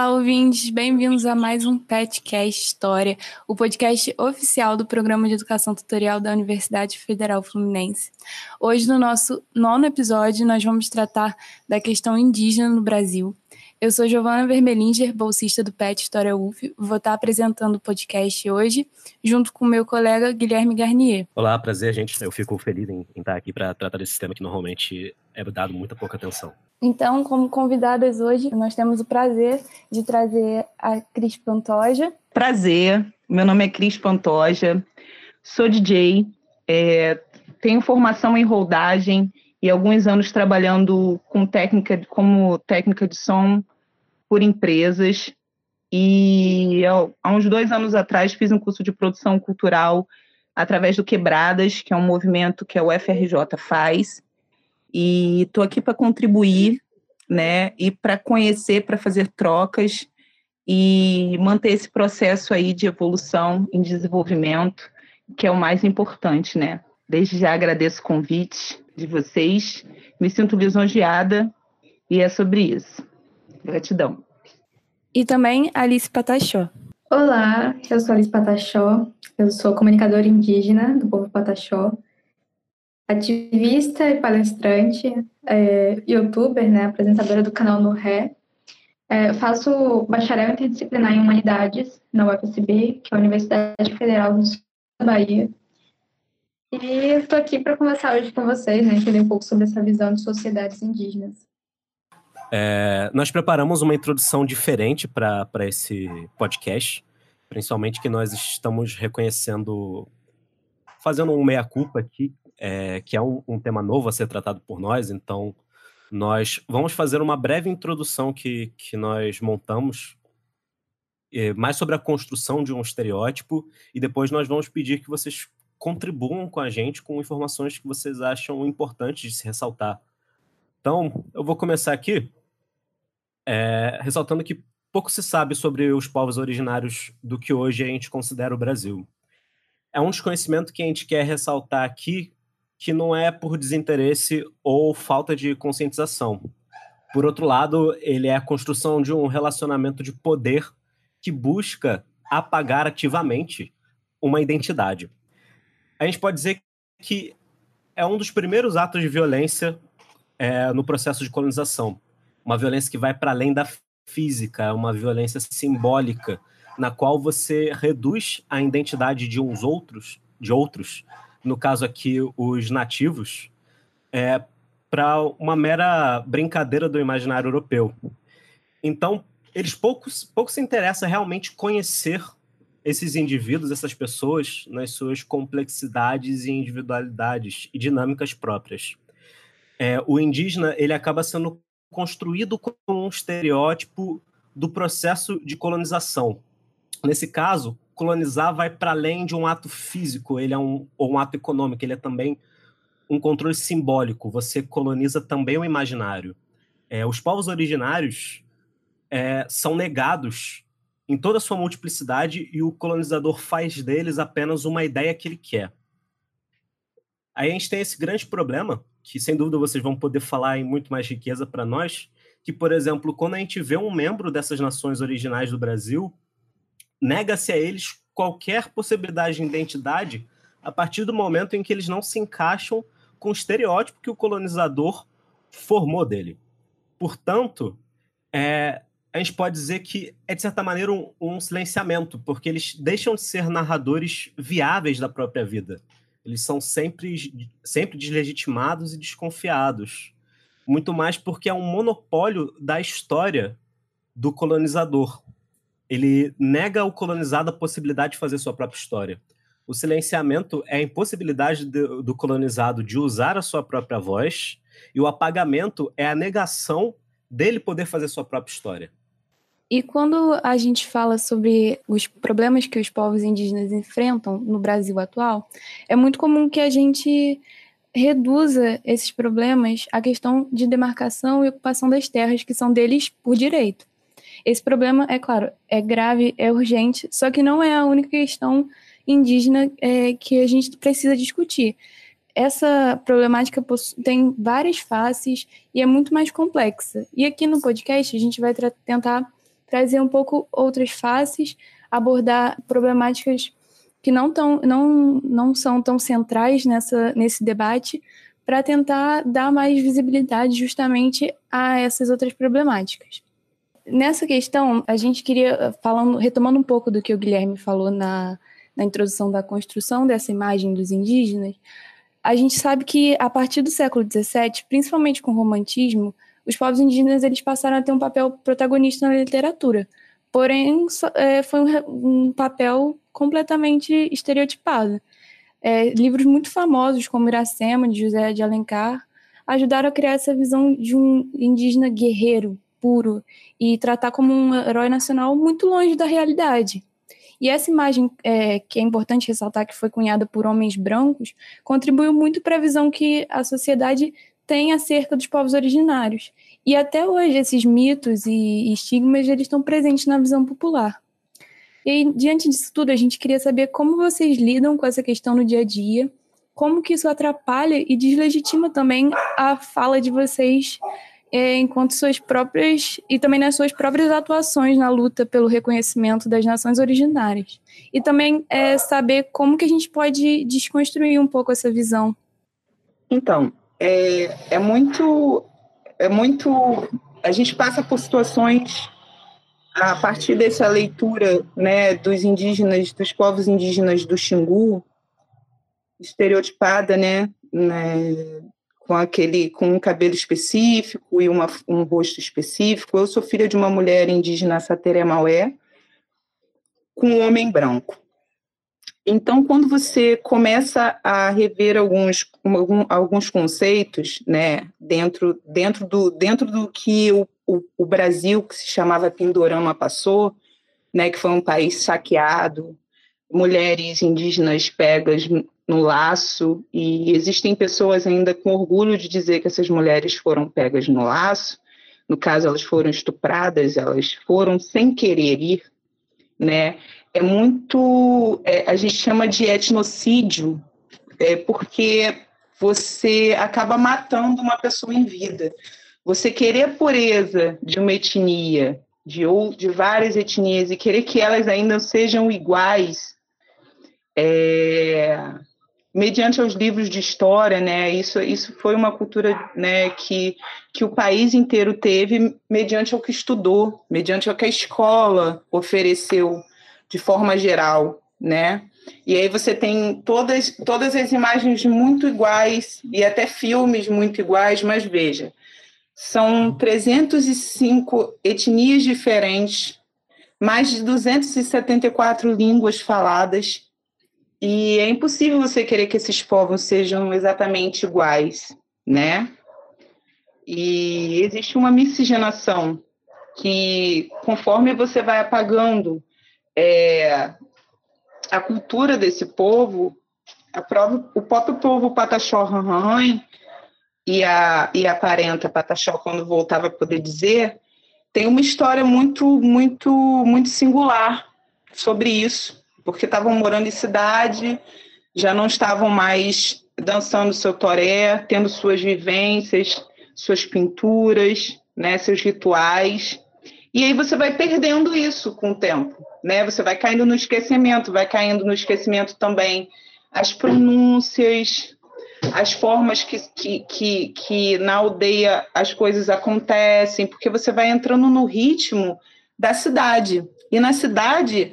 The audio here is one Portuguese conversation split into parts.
Olá, ouvintes, bem-vindos a mais um PetCast História, o podcast oficial do Programa de Educação Tutorial da Universidade Federal Fluminense. Hoje, no nosso nono episódio, nós vamos tratar da questão indígena no Brasil. Eu sou Giovana Vermelinger, bolsista do PET História UF, vou estar apresentando o podcast hoje, junto com meu colega Guilherme Garnier. Olá, prazer, gente. Eu fico feliz em, em estar aqui para tratar desse tema que normalmente é dado muita pouca atenção. Então, como convidadas hoje, nós temos o prazer de trazer a Cris Pantoja. Prazer, meu nome é Cris Pantoja, sou DJ, é, tenho formação em rodagem e alguns anos trabalhando com técnica, como técnica de som por empresas. E há uns dois anos atrás fiz um curso de produção cultural através do Quebradas, que é um movimento que a UFRJ faz e estou aqui para contribuir, né, e para conhecer, para fazer trocas e manter esse processo aí de evolução em desenvolvimento, que é o mais importante, né? Desde já agradeço o convite de vocês, me sinto lisonjeada e é sobre isso. Gratidão. E também Alice Patachó. Olá, eu sou Alice Patachó, eu sou comunicadora indígena do povo Patachó ativista e palestrante, é, youtuber, né, apresentadora do canal No Ré. É, faço bacharel interdisciplinar em Humanidades na UFSB, que é a Universidade Federal do Sul da Bahia. E estou aqui para conversar hoje com vocês, né, entender um pouco sobre essa visão de sociedades indígenas. É, nós preparamos uma introdução diferente para esse podcast, principalmente que nós estamos reconhecendo, fazendo um meia-culpa aqui, é, que é um, um, tema novo a ser tratado por nós, então nós vamos fazer uma breve introdução que, que nós montamos é, mais sobre a construção de um estereótipo e depois nós vamos pedir que vocês contribuam com a gente com informações que vocês acham importantes de se ressaltar. Então, eu vou começar aqui é, ressaltando que pouco se sabe sobre os povos originários do que hoje a gente considera o Brasil. É um desconhecimento que a gente quer ressaltar aqui que não é por desinteresse ou falta de conscientização. Por outro lado, ele é a construção de um relacionamento de poder que busca apagar ativamente uma identidade. A gente pode dizer que é um dos primeiros atos de violência é, no processo de colonização. Uma violência que vai para além da física, uma violência simbólica, na qual você reduz a identidade de uns outros, de outros, no caso aqui os nativos, é, para uma mera brincadeira do imaginário europeu. Então, eles poucos, pouco se interessam realmente conhecer esses indivíduos, essas pessoas, nas suas complexidades e individualidades e dinâmicas próprias. É, o indígena ele acaba sendo construído como um estereótipo do processo de colonização. Nesse caso, colonizar vai para além de um ato físico, ele é um, ou um ato econômico, ele é também um controle simbólico. Você coloniza também o imaginário. É, os povos originários é, são negados em toda a sua multiplicidade e o colonizador faz deles apenas uma ideia que ele quer. Aí a gente tem esse grande problema, que sem dúvida vocês vão poder falar em muito mais riqueza para nós, que, por exemplo, quando a gente vê um membro dessas nações originais do Brasil, nega-se a eles qualquer possibilidade de identidade a partir do momento em que eles não se encaixam com o estereótipo que o colonizador formou dele. Portanto, é, a gente pode dizer que é, de certa maneira, um, um, silenciamento, porque eles deixam de ser narradores viáveis da própria vida. Eles são sempre, sempre deslegitimados e desconfiados. Muito mais porque é um monopólio da história do colonizador ele nega ao colonizado a possibilidade de fazer sua própria história. O silenciamento é a impossibilidade do, do colonizado de usar a sua própria voz, e o apagamento é a negação dele poder fazer sua própria história. E quando a gente fala sobre os problemas que os povos indígenas enfrentam no Brasil atual, é muito comum que a gente reduza esses problemas à questão de demarcação e ocupação das terras que são deles por direito. Esse problema, é claro, é grave, é urgente, só que não é a única questão indígena é, que a gente precisa discutir. Essa problemática tem várias faces e é muito mais complexa. E aqui no podcast a gente vai tentar trazer um pouco outras faces, abordar problemáticas que não, tão, não, não são tão centrais nessa, nesse debate, para tentar dar mais visibilidade justamente a essas outras problemáticas. Nessa questão, a gente queria, falando, retomando um pouco do que o Guilherme falou na, na introdução da construção dessa imagem dos indígenas, a gente sabe que a partir do século XVII, principalmente com o romantismo, os povos indígenas eles passaram a ter um papel protagonista na literatura. Porém, é, foi um, um papel completamente estereotipado. É, livros muito famosos, como Iracema, de José de Alencar, ajudaram a criar essa visão de um indígena guerreiro, puro, e tratar como um herói nacional muito longe da realidade. E essa imagem, é, que é importante ressaltar que foi cunhada por homens brancos, contribuiu muito para a visão que a sociedade tem acerca dos povos originários. E até hoje esses mitos e estigmas eles estão presentes na visão popular. E aí, diante disso tudo, a gente queria saber como vocês lidam com essa questão no dia a dia, como que isso atrapalha e deslegitima também a fala de vocês é, enquanto suas próprias e também nas suas próprias atuações na luta pelo reconhecimento das nações originárias. E também é, saber como que a gente pode desconstruir um pouco essa visão. Então, é, é muito é muito a gente passa por situações a partir dessa leitura, né, dos indígenas, dos povos indígenas do Xingu, estereotipada, né, né com aquele com um cabelo específico e uma, um rosto específico. Eu sou filha de uma mulher indígena Sateré Maué com um homem branco. Então, quando você começa a rever alguns, algum, alguns conceitos, né, dentro, dentro, do, dentro do que o, o, o Brasil, que se chamava Pindorama, passou, né, que foi um país saqueado, mulheres indígenas pegas no laço, e existem pessoas ainda com orgulho de dizer que essas mulheres foram pegas no laço, no caso elas foram estupradas, elas foram sem querer ir, né? É muito, é, a gente chama de etnocídio, é, porque você acaba matando uma pessoa em vida. Você querer a pureza de uma etnia, de, ou, de várias etnias, e querer que elas ainda sejam iguais, é, mediante os livros de história, né? Isso, isso foi uma cultura, né, que, que o país inteiro teve mediante o que estudou, mediante o que a escola ofereceu de forma geral, né? E aí você tem todas, todas as imagens muito iguais e até filmes muito iguais, mas veja, são 305 etnias diferentes, mais de 274 línguas faladas, e é impossível você querer que esses povos sejam exatamente iguais, né? E existe uma miscigenação que, conforme você vai apagando é, a cultura desse povo, o próprio povo Pataxó e a, e a parenta Pataxó, quando voltava a poder dizer, tem uma história muito, muito, muito singular sobre isso porque estavam morando em cidade, já não estavam mais dançando seu toré, tendo suas vivências, suas pinturas, né, seus rituais. E aí você vai perdendo isso com o tempo, né? Você vai caindo no esquecimento, vai caindo no esquecimento também as pronúncias, as formas que, que, que, que na aldeia as coisas acontecem, porque você vai entrando no ritmo da cidade. E na cidade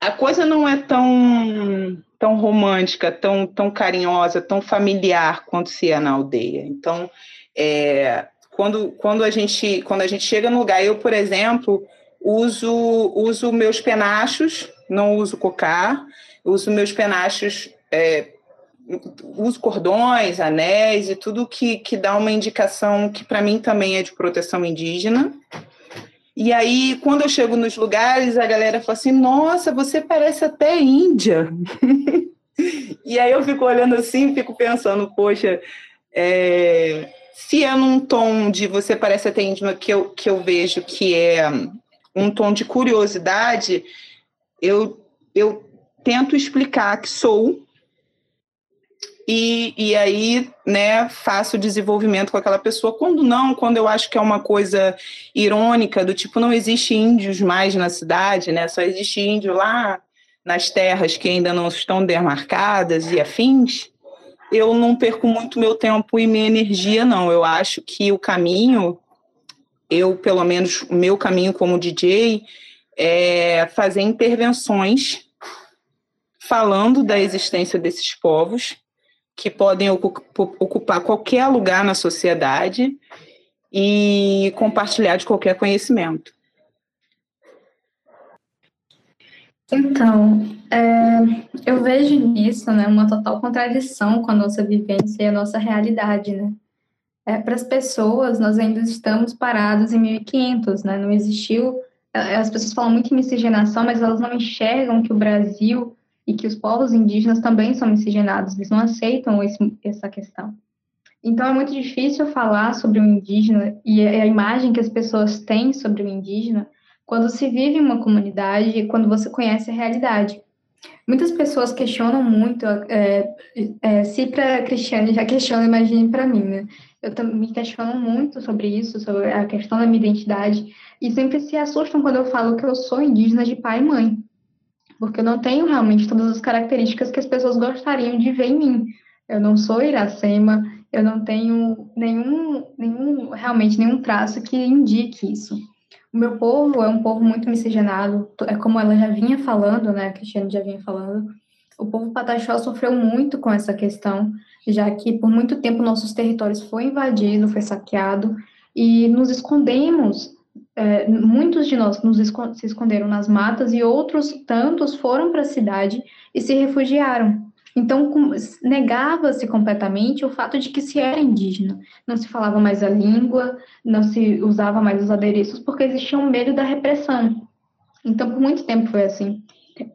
a coisa não é tão tão romântica, tão tão carinhosa, tão familiar quanto se é na aldeia. Então, é, quando quando a gente quando a gente chega no lugar, eu por exemplo uso uso meus penachos, não uso cocar, uso meus penachos é, uso cordões, anéis e tudo que, que dá uma indicação que para mim também é de proteção indígena. E aí, quando eu chego nos lugares, a galera fala assim: Nossa, você parece até Índia. e aí eu fico olhando assim, fico pensando: Poxa, é... se é num tom de você parece até índia que eu, que eu vejo que é um tom de curiosidade, eu, eu tento explicar que sou e, e aí, né, faço o desenvolvimento com aquela pessoa. Quando não, quando eu acho que é uma coisa irônica, do tipo, não existe índios mais na cidade, né? Só existe índio lá nas terras que ainda não estão demarcadas e afins, eu não perco muito meu tempo e minha energia, não. Eu acho que o caminho, eu, pelo menos, o meu caminho como DJ, é fazer intervenções falando da existência desses povos que podem ocupar qualquer lugar na sociedade e compartilhar de qualquer conhecimento. Então, é, eu vejo nisso né, uma total contradição com a nossa vivência e a nossa realidade. Né? É, Para as pessoas, nós ainda estamos parados em 1500, né? não existiu. É, as pessoas falam muito em miscigenação, mas elas não enxergam que o Brasil e que os povos indígenas também são miscigenados, eles não aceitam esse, essa questão. Então é muito difícil falar sobre o indígena e a imagem que as pessoas têm sobre o indígena quando se vive em uma comunidade quando você conhece a realidade. Muitas pessoas questionam muito, é, é, se para a Cristiane já questiona, imagine para mim, né? Eu também me questiono muito sobre isso, sobre a questão da minha identidade, e sempre se assustam quando eu falo que eu sou indígena de pai e mãe porque eu não tenho realmente todas as características que as pessoas gostariam de ver em mim. Eu não sou Iracema, eu não tenho nenhum, nenhum realmente nenhum traço que indique isso. O meu povo é um povo muito miscigenado, é como ela já vinha falando, né, a Cristiane já vinha falando. O povo pataxó sofreu muito com essa questão, já que por muito tempo nossos territórios foi invadido, foi saqueado, e nos escondemos é, muitos de nós nos escond se esconderam nas matas e outros tantos foram para a cidade e se refugiaram. Então, negava-se completamente o fato de que se era indígena. Não se falava mais a língua, não se usava mais os adereços, porque existia um medo da repressão. Então, por muito tempo foi assim.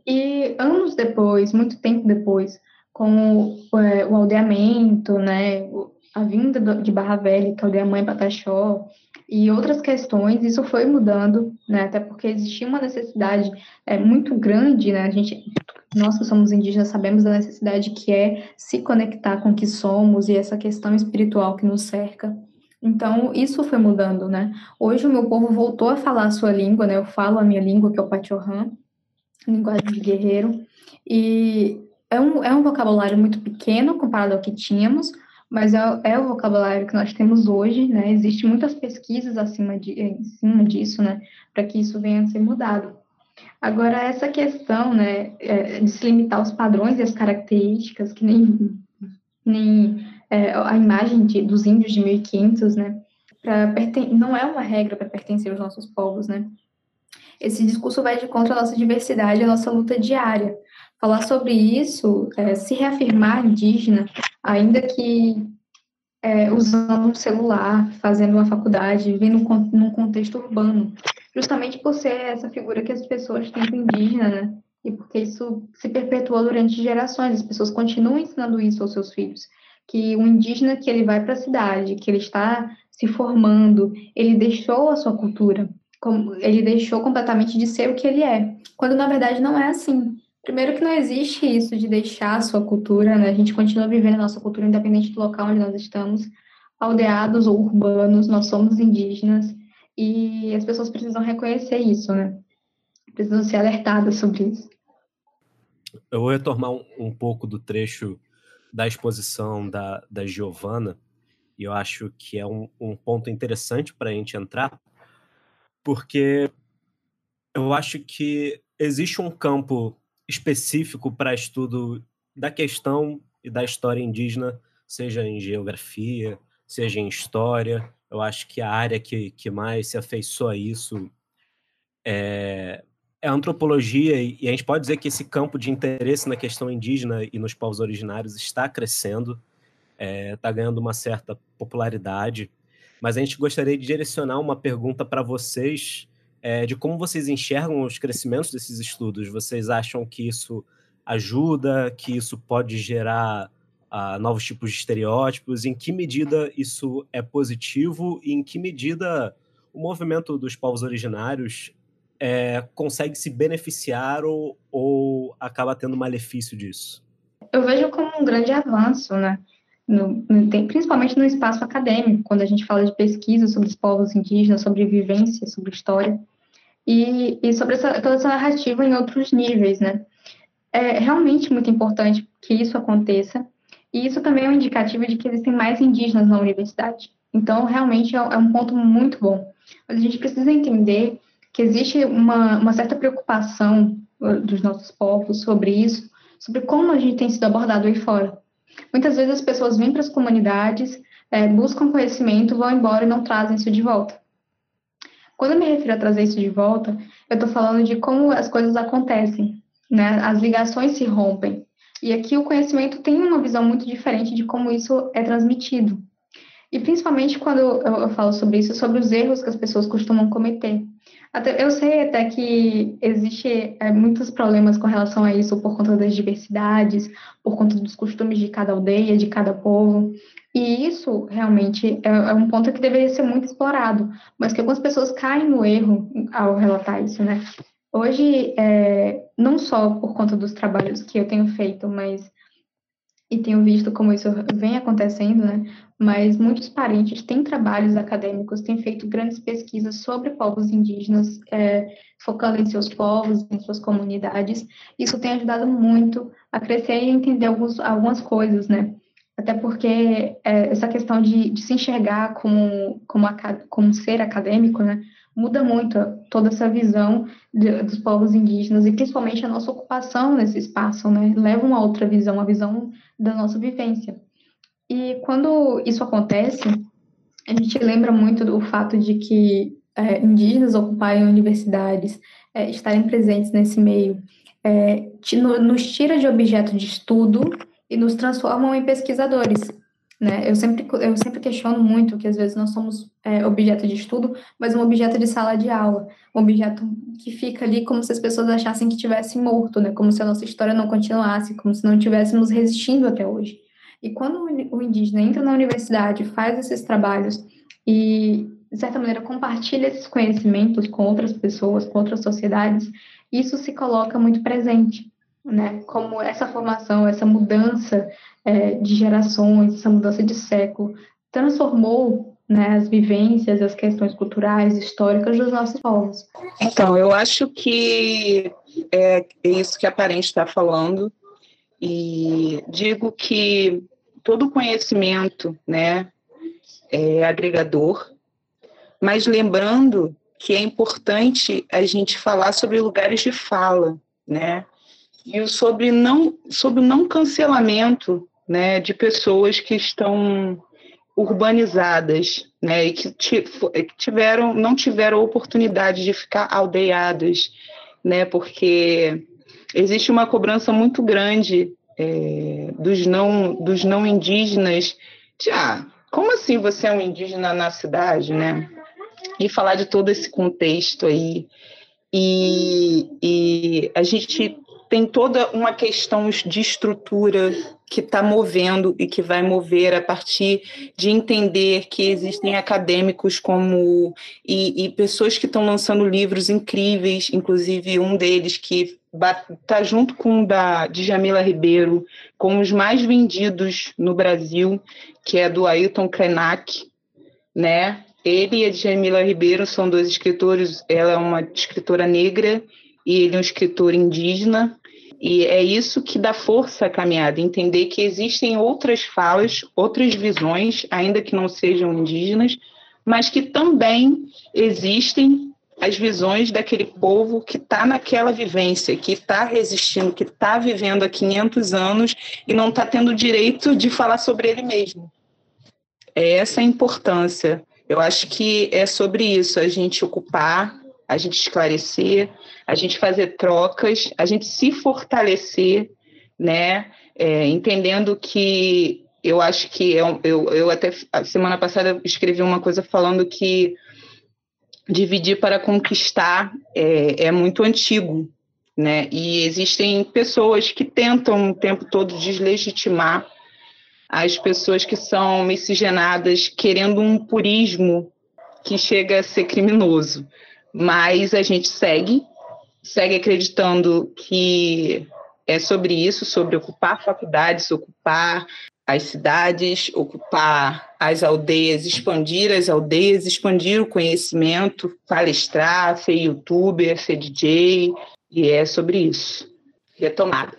E anos depois, muito tempo depois, com o, é, o aldeamento, né, a vinda de Barra Velha, que é aldeia Mãe Pataxó, e outras questões, isso foi mudando, né, até porque existia uma necessidade é, muito grande, né, a gente, nós que somos indígenas sabemos da necessidade que é se conectar com o que somos e essa questão espiritual que nos cerca. Então, isso foi mudando, né? Hoje o meu povo voltou a falar a sua língua, né? Eu falo a minha língua, que é o Pachorran, linguagem de guerreiro, e é um, é um vocabulário muito pequeno comparado ao que tínhamos, mas é, é, o vocabulário que nós temos hoje, né? Existem muitas pesquisas acima de, em cima disso, né? Para que isso venha a ser mudado. Agora, essa questão, né, é, de se limitar aos padrões e as características, que nem, nem é, a imagem de, dos índios de 1500, né? Pra, não é uma regra para pertencer aos nossos povos, né? Esse discurso vai de contra a nossa diversidade, a nossa luta diária. Falar sobre isso, é, se reafirmar indígena, ainda que é, usando um celular, fazendo uma faculdade, vivendo num contexto urbano, justamente por ser essa figura que as pessoas têm indígena, né? E porque isso se perpetuou durante gerações, as pessoas continuam ensinando isso aos seus filhos, que o indígena que ele vai para a cidade, que ele está se formando, ele deixou a sua cultura, ele deixou completamente de ser o que ele é, quando na verdade não é assim. Primeiro que não existe isso de deixar a sua cultura, né? A gente continua vivendo a nossa cultura independente do local onde nós estamos, aldeados ou urbanos, nós somos indígenas e as pessoas precisam reconhecer isso, né? Precisam ser alertadas sobre isso. Eu vou retomar um, pouco do trecho da exposição da, da Giovana, e eu acho que é um, um ponto interessante para a gente entrar, porque eu acho que existe um campo específico para estudo da questão e da história indígena, seja em geografia, seja em história. Eu acho que a área que, que mais se afeiçoa a isso é, é a antropologia, e, e a gente pode dizer que esse campo de interesse na questão indígena e nos povos originários está crescendo, está é, tá ganhando uma certa popularidade. Mas a gente gostaria de direcionar uma pergunta para vocês é, de como vocês enxergam os crescimentos desses estudos. Vocês acham que isso ajuda, que isso pode gerar novos tipos de estereótipos? Em que medida isso é positivo e em que medida o movimento dos povos originários é, consegue se beneficiar ou, ou acaba tendo malefício disso? eu vejo como um grande avanço, né? No, principalmente no espaço acadêmico, quando a gente fala de pesquisa sobre os povos indígenas, sobre vivência, sobre história, e, e sobre essa, toda essa narrativa em outros níveis, né? É realmente muito importante que isso aconteça, e isso também é um indicativo de que existem mais indígenas na universidade. Então, realmente é, é um ponto muito bom. Mas a gente precisa entender que existe uma, uma certa preocupação uh, dos nossos povos sobre isso, sobre como a gente tem sido abordado aí fora. Muitas vezes as pessoas vêm para as comunidades, é, buscam conhecimento, vão embora e não trazem isso de volta. Quando eu me refiro a trazer isso de volta, eu estou falando de como as coisas acontecem, né? As ligações se rompem. E aqui o conhecimento tem uma visão muito diferente de como isso é transmitido. E principalmente quando eu, falo sobre isso, sobre os erros que as pessoas costumam cometer. Até, eu sei até que existe é, muitos problemas com relação a isso por conta das diversidades, por conta dos costumes de cada aldeia, de cada povo. E isso realmente é, é um ponto que deveria ser muito explorado, mas que algumas pessoas caem no erro ao relatar isso, né? Hoje, é, não só por conta dos trabalhos que eu tenho feito, mas e tenho visto como isso vem acontecendo, né? Mas muitos parentes têm trabalhos acadêmicos, têm feito grandes pesquisas sobre povos indígenas, é, focando em seus povos, em suas comunidades. Isso tem ajudado muito a crescer e entender alguns, algumas coisas, né? Até porque é, essa questão de, de, se enxergar como, como, como ser acadêmico, né? Muda muito toda essa visão de, dos povos indígenas e principalmente a nossa ocupação nesse espaço, né? Leva uma outra visão, a visão da nossa vivência. E quando isso acontece, a gente lembra muito do fato de que é, indígenas ocuparem universidades, é, estarem presentes nesse meio, é, nos tira de objeto de estudo e nos transformam em pesquisadores. Né? Eu, sempre, eu sempre questiono muito que às vezes nós somos é, objeto de estudo, mas um objeto de sala de aula, um objeto que fica ali como se as pessoas achassem que tivesse morto, né? como se a nossa história não continuasse, como se não estivéssemos resistindo até hoje. E quando o indígena entra na universidade, faz esses trabalhos e, de certa maneira, compartilha esses conhecimentos com outras pessoas, com outras sociedades, isso se coloca muito presente, né? Como essa formação, essa mudança é, de gerações, essa mudança de século, transformou né, as vivências, as questões culturais, históricas dos nossos povos. Então, eu acho que é, é isso que a parente está falando, e digo que todo conhecimento né, é agregador, mas lembrando que é importante a gente falar sobre lugares de fala, né? E sobre não sobre o não cancelamento né, de pessoas que estão urbanizadas, né, e que tiveram, não tiveram oportunidade de ficar aldeiadas, né, porque existe uma cobrança muito grande é, dos não dos não indígenas, de, ah, como assim você é um indígena na cidade, né? E falar de todo esse contexto aí. E, e a gente tem toda uma questão de estrutura que está movendo e que vai mover a partir de entender que existem acadêmicos como e, e pessoas que estão lançando livros incríveis, inclusive um deles que está junto com o da Djamila Ribeiro, com os mais vendidos no Brasil, que é do Ailton Krenak, né? Ele e a Djamila Ribeiro são dois escritores, ela é uma escritora negra e ele é um escritor indígena, e é isso que dá força à caminhada, entender que existem outras falas, outras visões, ainda que não sejam indígenas, mas que também existem as visões daquele povo que está naquela vivência, que está resistindo, que está vivendo há 500 anos e não está tendo direito de falar sobre ele mesmo. É essa a importância. Eu acho que é sobre isso, a gente ocupar, a gente esclarecer, a gente fazer trocas, a gente se fortalecer, né? É, entendendo que eu acho que eu, eu, eu até a semana passada escrevi uma coisa falando que dividir para conquistar é, é muito antigo, né? E existem pessoas que tentam o tempo todo deslegitimar as pessoas que são miscigenadas querendo um purismo que chega a ser criminoso. Mas a gente segue segue acreditando que é sobre isso, sobre ocupar faculdades, ocupar as cidades, ocupar as aldeias, expandir as aldeias, expandir o conhecimento, palestrar, ser youtuber, ser DJ, e é sobre isso. Retomada.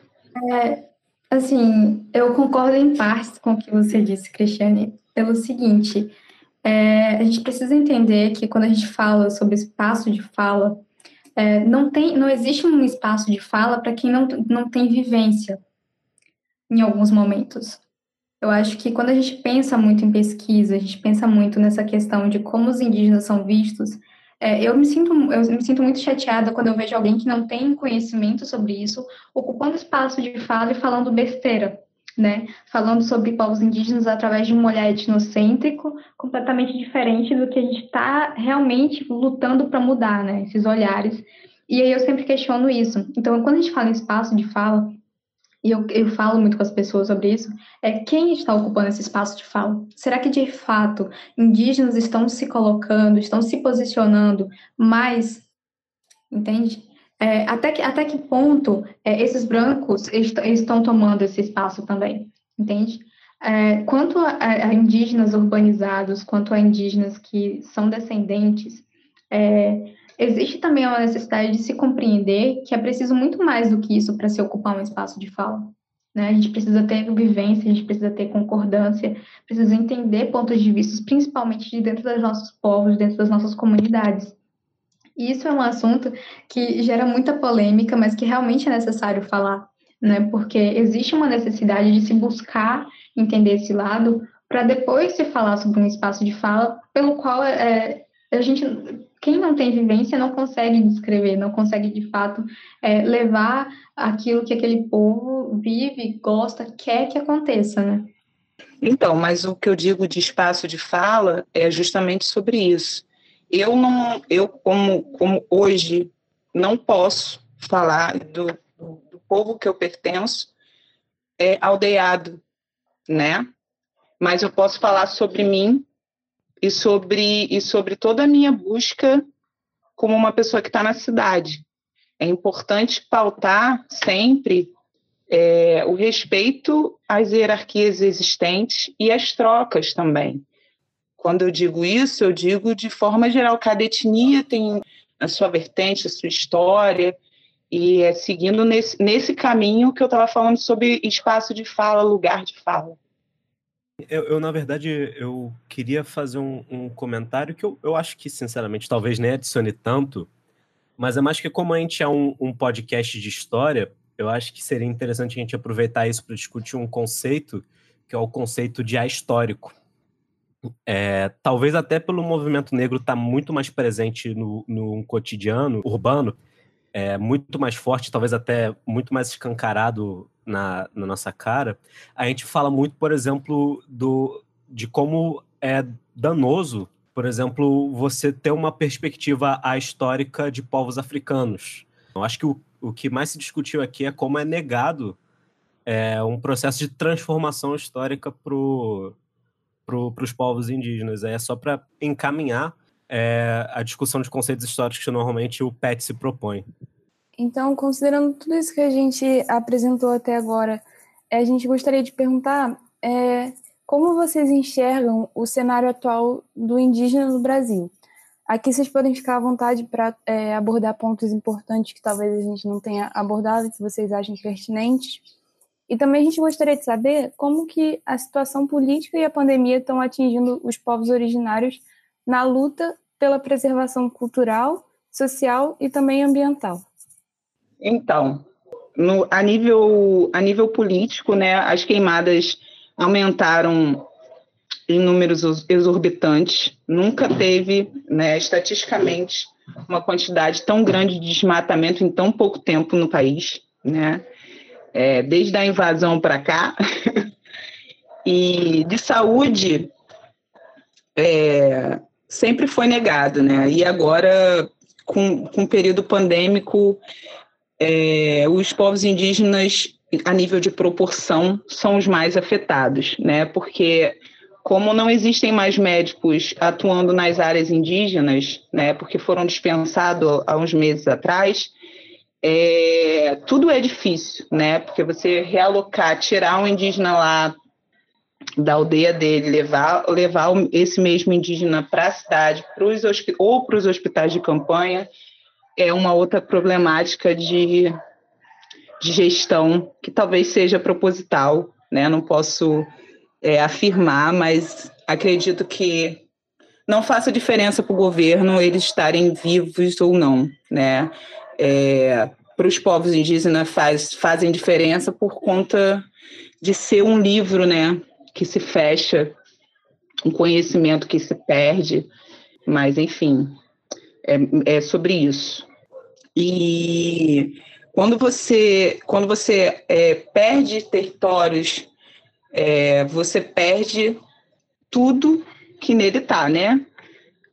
É, assim, eu concordo em parte com o que você disse, Cristiane, pelo seguinte, é, a gente precisa entender que quando a gente fala sobre espaço de fala, é, não, tem, não existe um espaço de fala para quem não, não tem vivência em alguns momentos. Eu acho que quando a gente pensa muito em pesquisa, a gente pensa muito nessa questão de como os indígenas são vistos, é, eu, me sinto, eu me sinto muito chateada quando eu vejo alguém que não tem conhecimento sobre isso, ocupando espaço de fala e falando besteira, né? Falando sobre povos indígenas através de um olhar etnocêntrico, completamente diferente do que a gente está realmente lutando para mudar, né? Esses olhares. E aí eu sempre questiono isso. Então, quando a gente fala em espaço de fala, e eu, eu falo muito com as pessoas sobre isso, é quem está ocupando esse espaço de fala? Será que de fato indígenas estão se colocando, estão se posicionando mais, entende? É, até, que, até que ponto é, esses brancos est estão tomando esse espaço também, entende? É, quanto a, a, indígenas urbanizados, quanto a indígenas que são descendentes, é, existe também uma necessidade de se compreender que é preciso muito mais do que isso para se ocupar um espaço de fala. Né? A gente precisa ter vivência, a gente precisa ter concordância, precisa entender pontos de vista, principalmente de dentro dos nossos povos, dentro das nossas comunidades. Isso é um assunto que gera muita polêmica, mas que realmente é necessário falar, né? Porque existe uma necessidade de se buscar entender esse lado para depois se falar sobre um espaço de fala pelo qual é, a gente quem não tem vivência não consegue descrever, não consegue de fato é, levar aquilo que aquele povo vive, gosta, quer que aconteça, né? Então, mas o que eu digo de espaço de fala é justamente sobre isso. Eu não, eu como, como hoje não posso falar do, do povo que eu pertenço é aldeado, né? Mas eu posso falar sobre mim e sobre, e sobre toda a minha busca como uma pessoa que está na cidade. É importante pautar sempre é, o respeito às hierarquias existentes e às trocas também. Quando eu digo isso, eu digo de forma geral, cada etnia tem a sua vertente, a sua história, e é seguindo nesse, nesse caminho que eu estava falando sobre espaço de fala, lugar de fala. Eu, eu, na verdade, eu queria fazer um, um comentário que eu, eu, acho que, sinceramente, talvez nem adicione tanto, mas é mais que como a gente é um, um podcast de história, eu acho que seria interessante a gente aproveitar isso para discutir um conceito, que é o conceito de ahistórico. É, talvez até pelo movimento negro estar tá muito mais presente no, no cotidiano urbano, é, muito mais forte, talvez até muito mais escancarado na, na nossa cara, a gente fala muito, por exemplo, do, de como é danoso, por exemplo, você ter uma perspectiva histórica de povos africanos. Eu acho que o, o que mais se discutiu aqui é como é negado é, um processo de transformação histórica para pro, os povos indígenas. É só para encaminhar é, a discussão de conceitos históricos que normalmente o PET se propõe. Então, considerando tudo isso que a gente apresentou até agora, eh, a gente gostaria de perguntar é, como vocês enxergam o cenário atual do indígena no Brasil. Aqui vocês podem ficar à vontade para é, abordar pontos importantes que talvez a gente não tenha abordado, que vocês achem pertinentes. E também a gente gostaria de saber como que a situação política e a pandemia estão atingindo os povos originários na luta pela preservação cultural, social e também ambiental. Então, no, a, nível, a nível político, né, as queimadas aumentaram em números exorbitantes. Nunca teve, né, estatisticamente, uma quantidade tão grande de desmatamento em tão pouco tempo no país, né? É, desde a invasão para cá. e de saúde é, sempre foi negado, né? E agora, com, com o período pandêmico, é, os povos indígenas, a nível de proporção, são os mais afetados, né? Porque como não existem mais médicos atuando nas áreas indígenas, né? Porque foram dispensados há uns meses atrás, é, tudo é difícil, né? Porque você realocar, tirar um indígena lá da aldeia dele, levar, levar esse mesmo indígena para a cidade, pros, ou para os hospitais de campanha, é uma outra problemática de, de gestão que talvez seja proposital, né? Não posso é, afirmar, mas acredito que não faça diferença para o governo eles estarem vivos ou não, né? É, para os povos indígenas faz, fazem diferença por conta de ser um livro, né? Que se fecha, um conhecimento que se perde, mas enfim, é, é sobre isso. E quando você, quando você é, perde territórios, é, você perde tudo que nele está, né?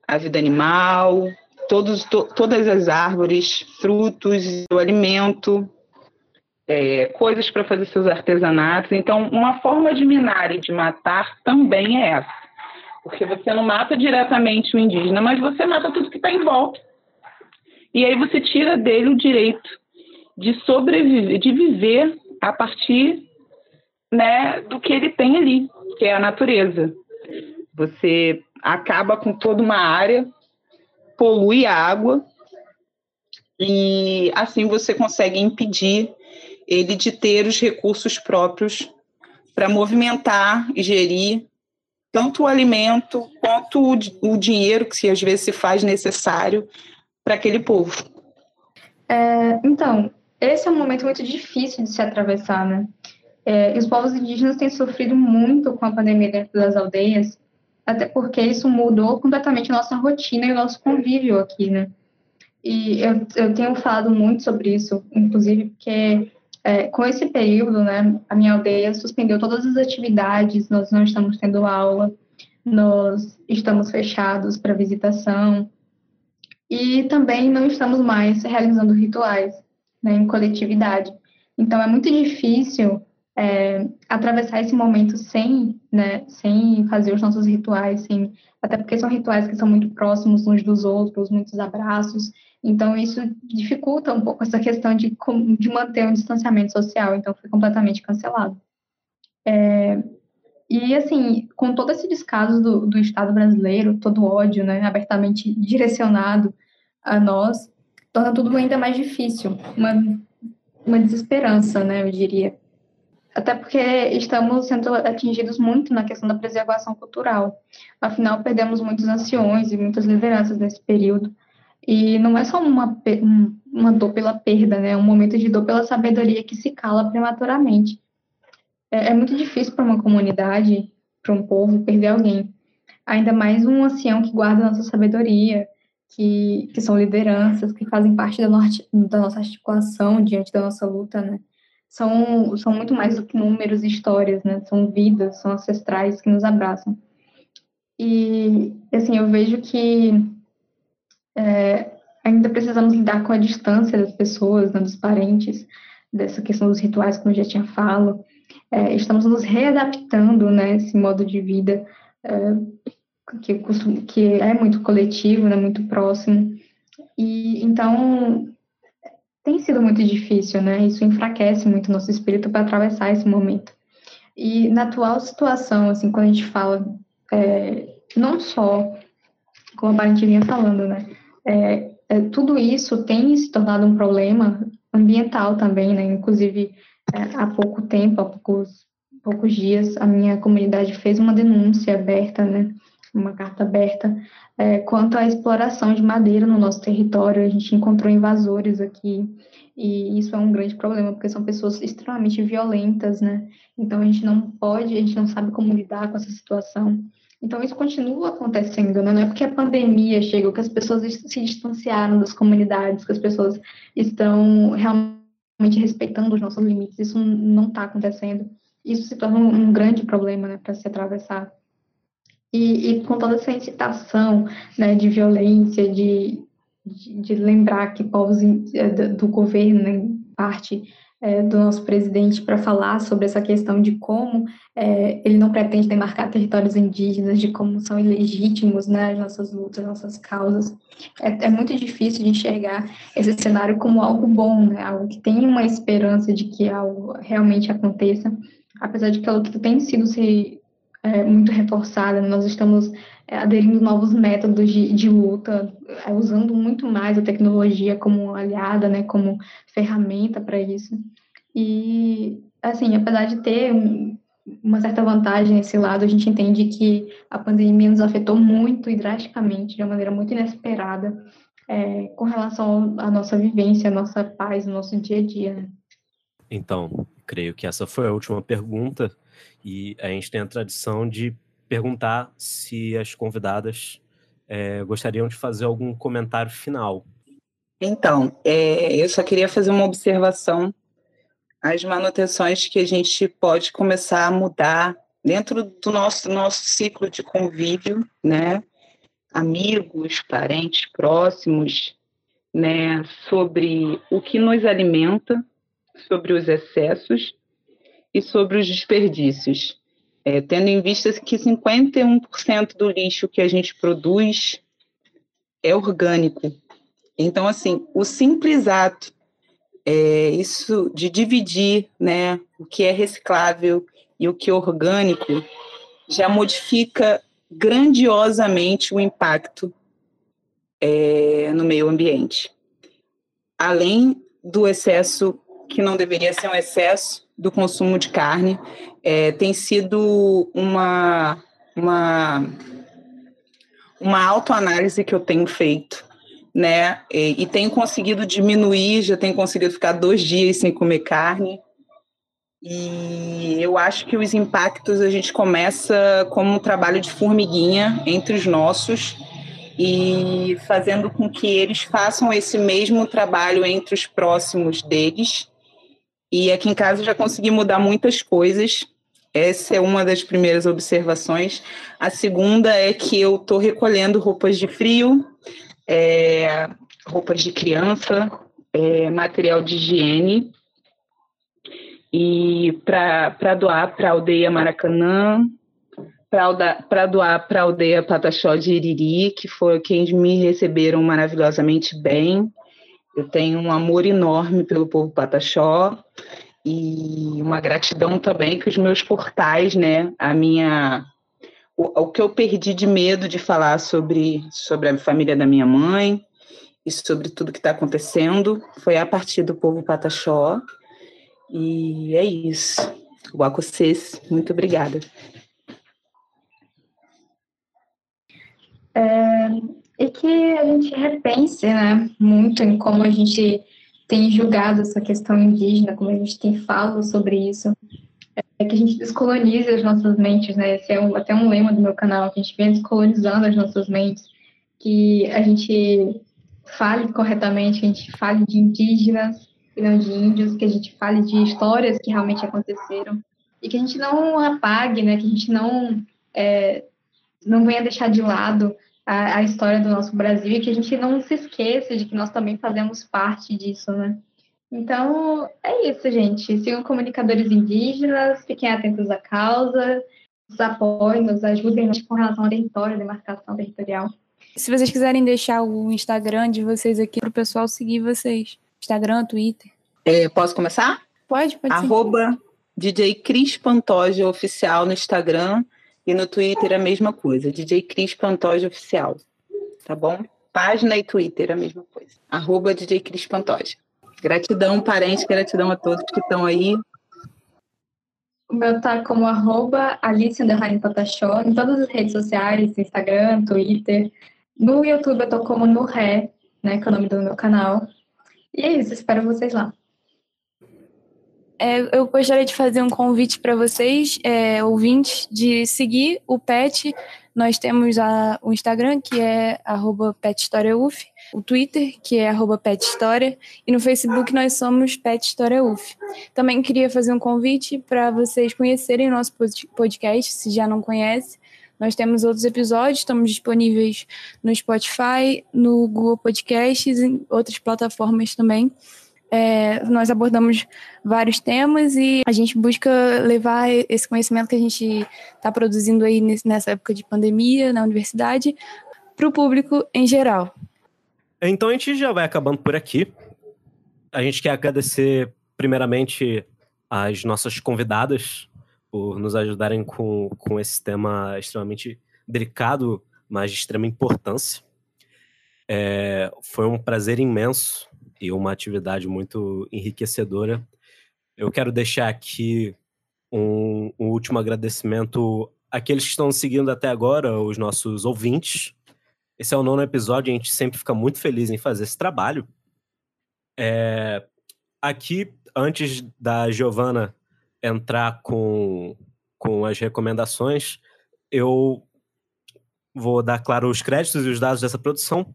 A vida animal, todos, to, todas as árvores, frutos, o alimento, é, coisas para fazer seus artesanatos. Então, uma forma de minar e de matar também é essa. Porque você não mata diretamente o indígena, mas você mata tudo que está em volta. E aí você tira dele o direito de sobreviver, de viver a partir né, do que ele tem ali, que é a natureza. Você acaba com toda uma área, polui a água, e assim você consegue impedir ele de ter os recursos próprios para movimentar e gerir tanto o alimento quanto o, dinheiro que às vezes se faz necessário para aquele povo. É, então, esse é um momento muito difícil de se atravessar, né? É, os povos indígenas têm sofrido muito com a pandemia dentro das aldeias, até porque isso mudou completamente a nossa rotina e o nosso convívio aqui, né? E eu, eu tenho falado muito sobre isso, inclusive porque é, com esse período, né, a minha aldeia suspendeu todas as atividades, nós não estamos tendo aula, nós estamos fechados para visitação e também não estamos mais realizando rituais né, em coletividade. Então é muito difícil é, atravessar esse momento sem, né, sem fazer os nossos rituais, sem, até porque são rituais que são muito próximos uns dos outros, muitos abraços, então isso dificulta um pouco essa questão de, de manter um distanciamento social, então foi completamente cancelado. É, e assim, com todo esse descaso do, do Estado brasileiro, todo o ódio, né, abertamente direcionado a nós, torna tudo ainda mais difícil, uma, uma desesperança, né, eu diria até porque estamos sendo atingidos muito na questão da preservação cultural. Afinal, perdemos muitos anciões e muitas lideranças nesse período. E não é só uma, uma dor pela perda, né? É um momento de dor pela sabedoria que se cala prematuramente. É, é muito difícil para uma comunidade, para um povo, perder alguém. Ainda mais um ancião que guarda nossa sabedoria, que, que são lideranças, que fazem parte da, norte, da nossa articulação diante da nossa luta, né? São, são muito mais do que números e histórias, né? São vidas, são ancestrais que nos abraçam. E, assim, eu vejo que é, ainda precisamos lidar com a distância das pessoas, né, dos parentes, dessa questão dos rituais, como eu já tinha falado. É, estamos nos readaptando, né, esse modo de vida é, que, que é muito coletivo, né, muito próximo. E, então, tem sido muito difícil, né? Isso enfraquece muito nosso espírito para atravessar esse momento. E na atual situação, assim, quando a gente fala, é, não só, como a Parente vinha falando, né? É, é, tudo isso tem se tornado um problema ambiental também, né? Inclusive, é, há pouco tempo, há poucos, poucos dias, a minha comunidade fez uma denúncia aberta, né? Uma carta aberta é, quanto à exploração de madeira no nosso território, a gente encontrou invasores aqui, e isso é um grande problema, porque são pessoas extremamente violentas, né? Então a gente não pode, a gente não sabe como lidar com essa situação. Então isso continua acontecendo, né? Não é porque a pandemia chegou que as pessoas se distanciaram das comunidades, que as pessoas estão realmente respeitando os nossos limites. Isso não está acontecendo. Isso se torna um grande problema, né, para se atravessar. E, e, com toda essa incitação né, de violência, de, de, de lembrar que povos é, do, governo, em parte, é, do nosso presidente para falar sobre essa questão de como é, ele não pretende demarcar territórios indígenas, de como são ilegítimos né, as nossas lutas, nossas causas. É, é, muito difícil de enxergar esse cenário como algo bom, né, algo que tem uma esperança de que algo realmente aconteça, apesar de que a luta tem sido se, é, muito reforçada, nós estamos é, aderindo novos métodos de, de luta, é, usando muito mais a tecnologia como aliada, né, como ferramenta para isso. E, assim, apesar de ter uma certa vantagem nesse lado, a gente entende que a pandemia nos afetou muito e drasticamente, de uma maneira muito inesperada, é, com relação à nossa vivência, à nossa paz, ao nosso dia a dia. Né? Então, creio que essa foi a última pergunta, e a gente tem a tradição de perguntar se as convidadas é, gostariam de fazer algum comentário final. Então, é, eu só queria fazer uma observação. As manutenções que a gente pode começar a mudar dentro do nosso, nosso ciclo de convívio, né? Amigos, parentes próximos, né? Sobre o que nos alimenta, sobre os excessos e sobre os desperdícios é, tendo em vista que 51% do lixo que a gente produz é orgânico. Então, assim, o simples ato é, isso de dividir né, o que é reciclável e o que é orgânico já modifica grandiosamente o impacto é, no meio ambiente. Além do excesso, que não deveria ser um excesso, do consumo de carne é, tem sido uma, uma, uma autoanálise que eu tenho feito, né? E, e tenho conseguido diminuir, já tenho conseguido ficar dois dias sem comer carne. E eu acho que os impactos a gente começa como um trabalho de formiguinha entre os nossos e fazendo com que eles façam esse mesmo trabalho entre os próximos deles e aqui em casa já consegui mudar muitas coisas. Essa é uma das primeiras observações. A segunda é que eu estou recolhendo roupas de frio, é, roupas de criança, é, material de higiene, e para doar para a aldeia Maracanã, para doar para a aldeia Pataxó de Iriri, que foi quem me receberam maravilhosamente bem. Eu tenho um amor enorme pelo povo Pataxó e uma gratidão também que os meus portais, né, a minha o, o que eu perdi de medo de falar sobre sobre a família da minha mãe e sobre tudo que está acontecendo foi a partir do povo Pataxó. E é isso. O Acocês, muito obrigada. É, e que a gente repense né, muito em como a gente tem julgado essa questão indígena, como a gente tem falado sobre isso, é que a gente descolonize as nossas mentes, né? Esse é um, até um lema do meu canal, que a gente vem descolonizando as nossas mentes, que a gente fale corretamente, que a gente fale de indígenas e não de índios, que a gente fale de histórias que realmente aconteceram e que a gente não apague, né? Que a gente não é, não venha deixar de lado a, a, história do nosso Brasil e que a gente não se esqueça de que nós também fazemos parte disso, né? Então, é isso, gente. Sigam comunicadores indígenas, fiquem atentos à causa, nos apoiem, nos ajudem com relação ao território, demarcação territorial. Se vocês quiserem deixar o Instagram de vocês aqui para o pessoal seguir vocês. Instagram, Twitter. É, posso começar? Pode, pode Arroba DJ Cris Pantoja Oficial no Instagram e no Twitter a mesma coisa, DJ Cris Pantoja Oficial. Tá bom? Página e Twitter a mesma coisa. Arroba DJ Cris Pantoja. Gratidão, parente, gratidão a todos que estão aí. O meu tá como arroba Alice em todas as redes sociais, Instagram, Twitter. No YouTube eu tô como no Ré, né, que é o nome do meu canal. E é isso, espero vocês lá. É, eu gostaria de fazer um convite para vocês, é, ouvintes, de seguir o PET. Nós temos a, o Instagram, que é PetHistóriaUF, o Twitter, que é PetHistória, e no Facebook nós somos Pet. Também queria fazer um convite para vocês conhecerem o nosso podcast, se já não conhece. Nós temos outros episódios, estamos disponíveis no Spotify, no Google Podcasts e em outras plataformas também. É, nós abordamos vários temas e a gente busca levar esse conhecimento que a gente está produzindo aí nessa época de pandemia na universidade para o público em geral. Então a gente já vai acabando por aqui. A gente quer agradecer primeiramente as nossas convidadas por nos ajudarem com, com esse tema extremamente delicado, mas de extrema importância. É, foi um prazer imenso e uma atividade muito enriquecedora. Eu quero deixar aqui um, um último agradecimento àqueles que estão seguindo até agora, os nossos ouvintes. Esse é o nono episódio a gente sempre fica muito feliz em fazer esse trabalho. É, aqui, antes da Giovana entrar com, com as recomendações, eu vou dar, claro, os créditos e os dados dessa produção.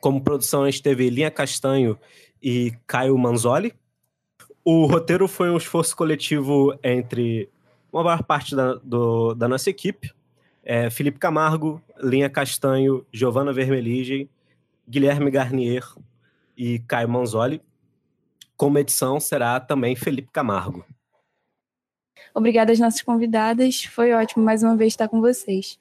Como produção, a gente teve Linha Castanho e Caio Manzoli. O roteiro foi um esforço coletivo entre uma maior parte da, do, da nossa equipe. É, Felipe Camargo, Linha Castanho, Giovanna Vermelige, Guilherme Garnier e Caio Manzoli. Como edição será também Felipe Camargo. Obrigada às nossas convidadas. Foi ótimo mais uma vez estar com vocês.